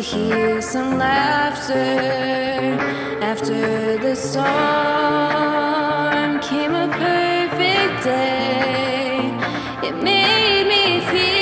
to hear some laughter after the storm came a perfect day. It made me feel.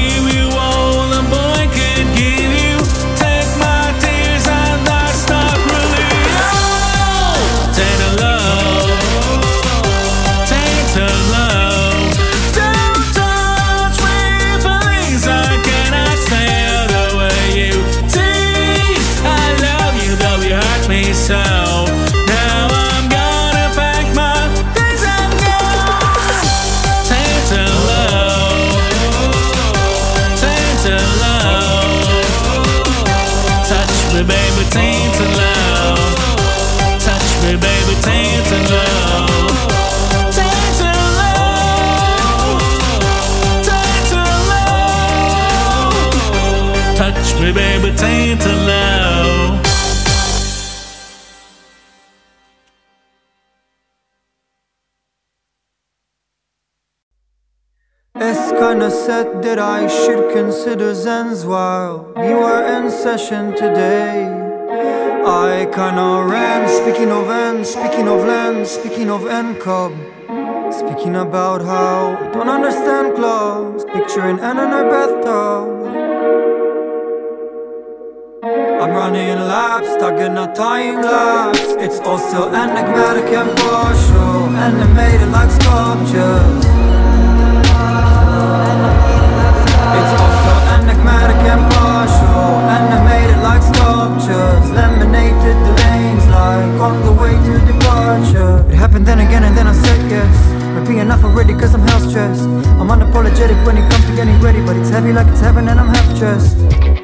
we will Baby to. It's kinda sad that I should consider Zen's while we were in session today. I kinda ran, speaking of N, speaking of land, speaking of N Cub. Speaking about how I don't understand clubs, picturing N in her bathtub. I'm running laps, stuck in a time lapse. It's also enigmatic and partial, animated like sculptures. It's also enigmatic and partial Animated like sculptures. Laminated the lanes like on the way to departure. It happened then again and then I said yes. Be enough already cause I'm hell stressed. I'm unapologetic when it comes to getting ready But it's heavy like it's heaven and I'm half dressed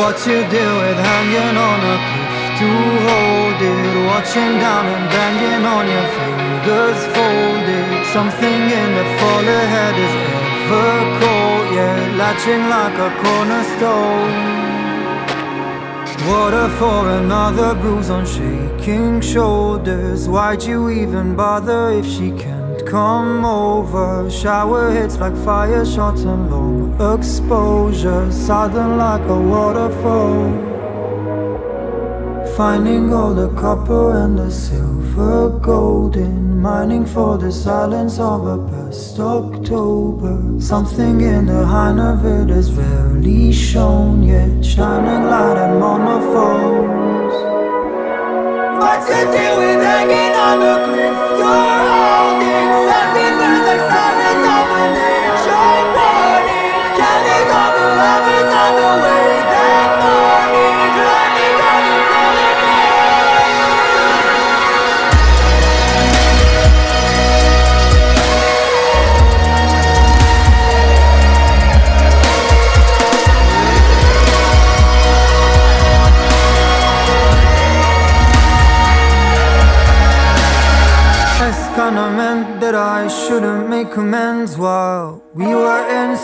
What you do with hanging on a cliff to hold it Watching down and banging on your fingers folded. Something in the fall ahead is ever cold Yeah, latching like a cornerstone. Water for another bruise on shaking shoulders. Why'd you even bother if she can't come over? Shower hits like fire shots and long. Exposure Southern like a waterfall. Finding all the copper and the silver golden Mining for the silence of a past October. Something in the hind of it is rarely shown yet Shining light and monophones What you do with hanging on the cliff? You're holding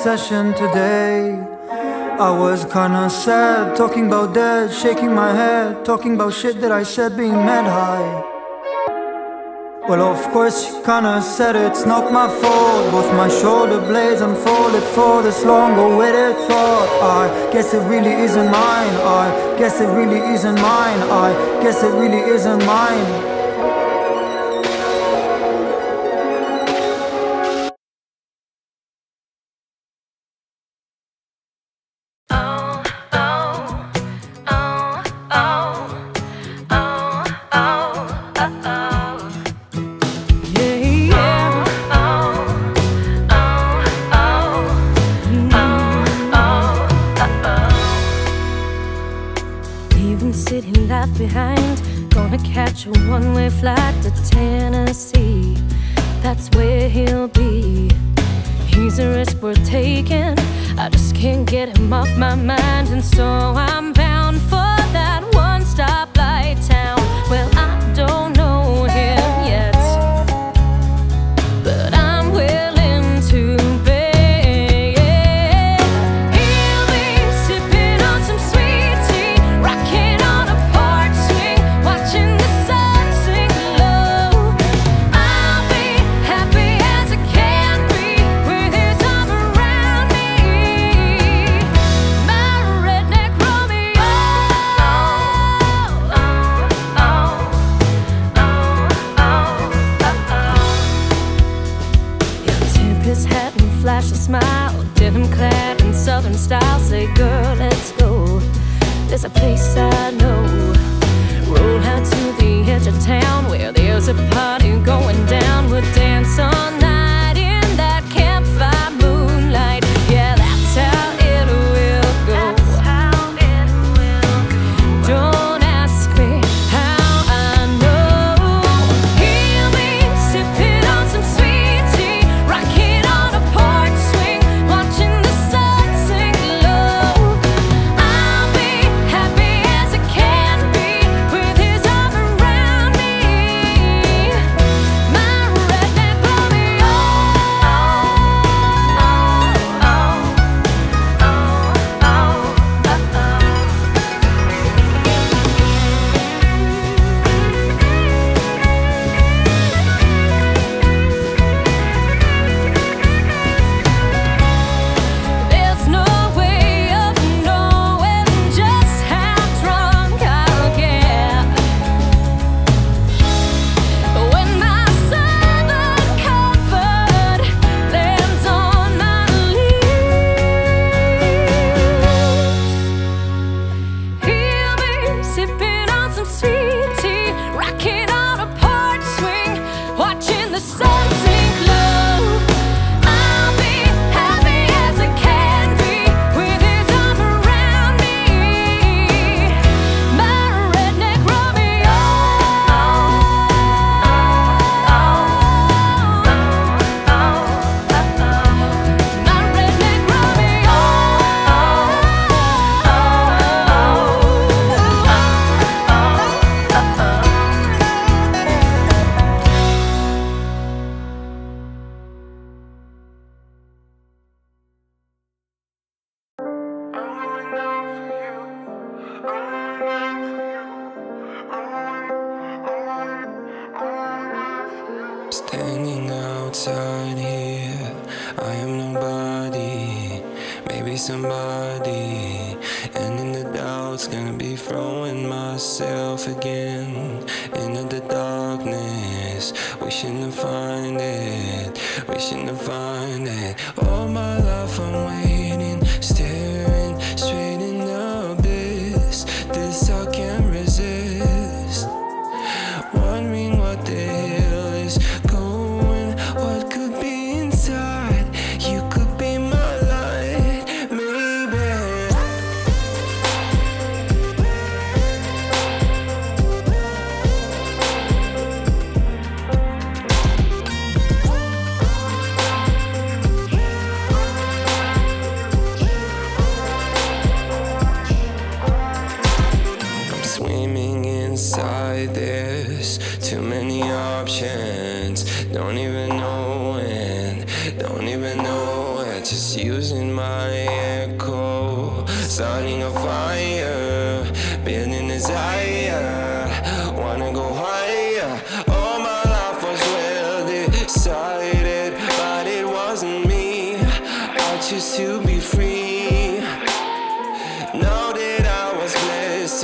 session today. I was kinda sad, talking about dead, shaking my head, talking about shit that I said being mad high. Well, of course, you kinda said it's not my fault. Both my shoulder blades unfolded for this long awaited thought. I guess it really isn't mine. I guess it really isn't mine. I guess it really isn't mine.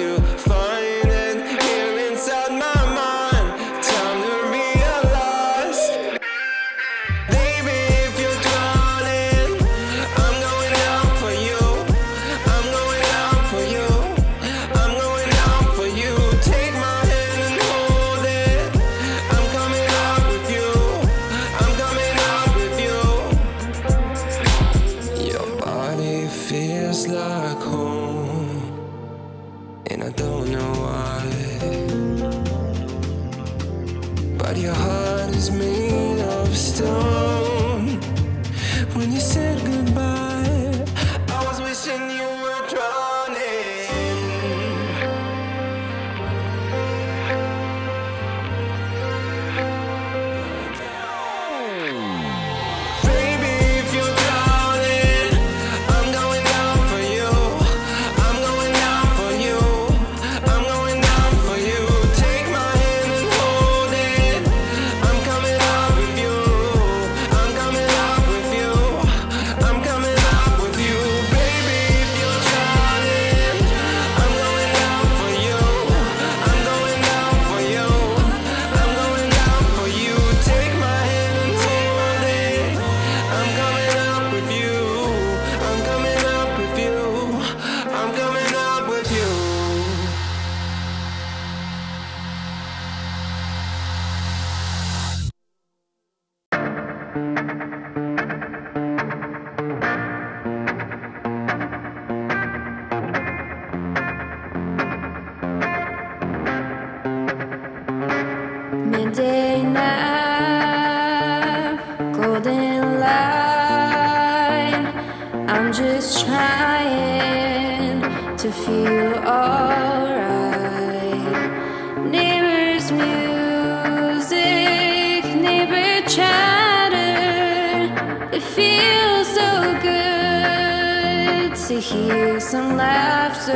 You. some laughter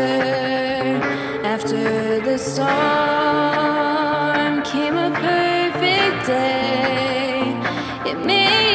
after the storm came a perfect day. It made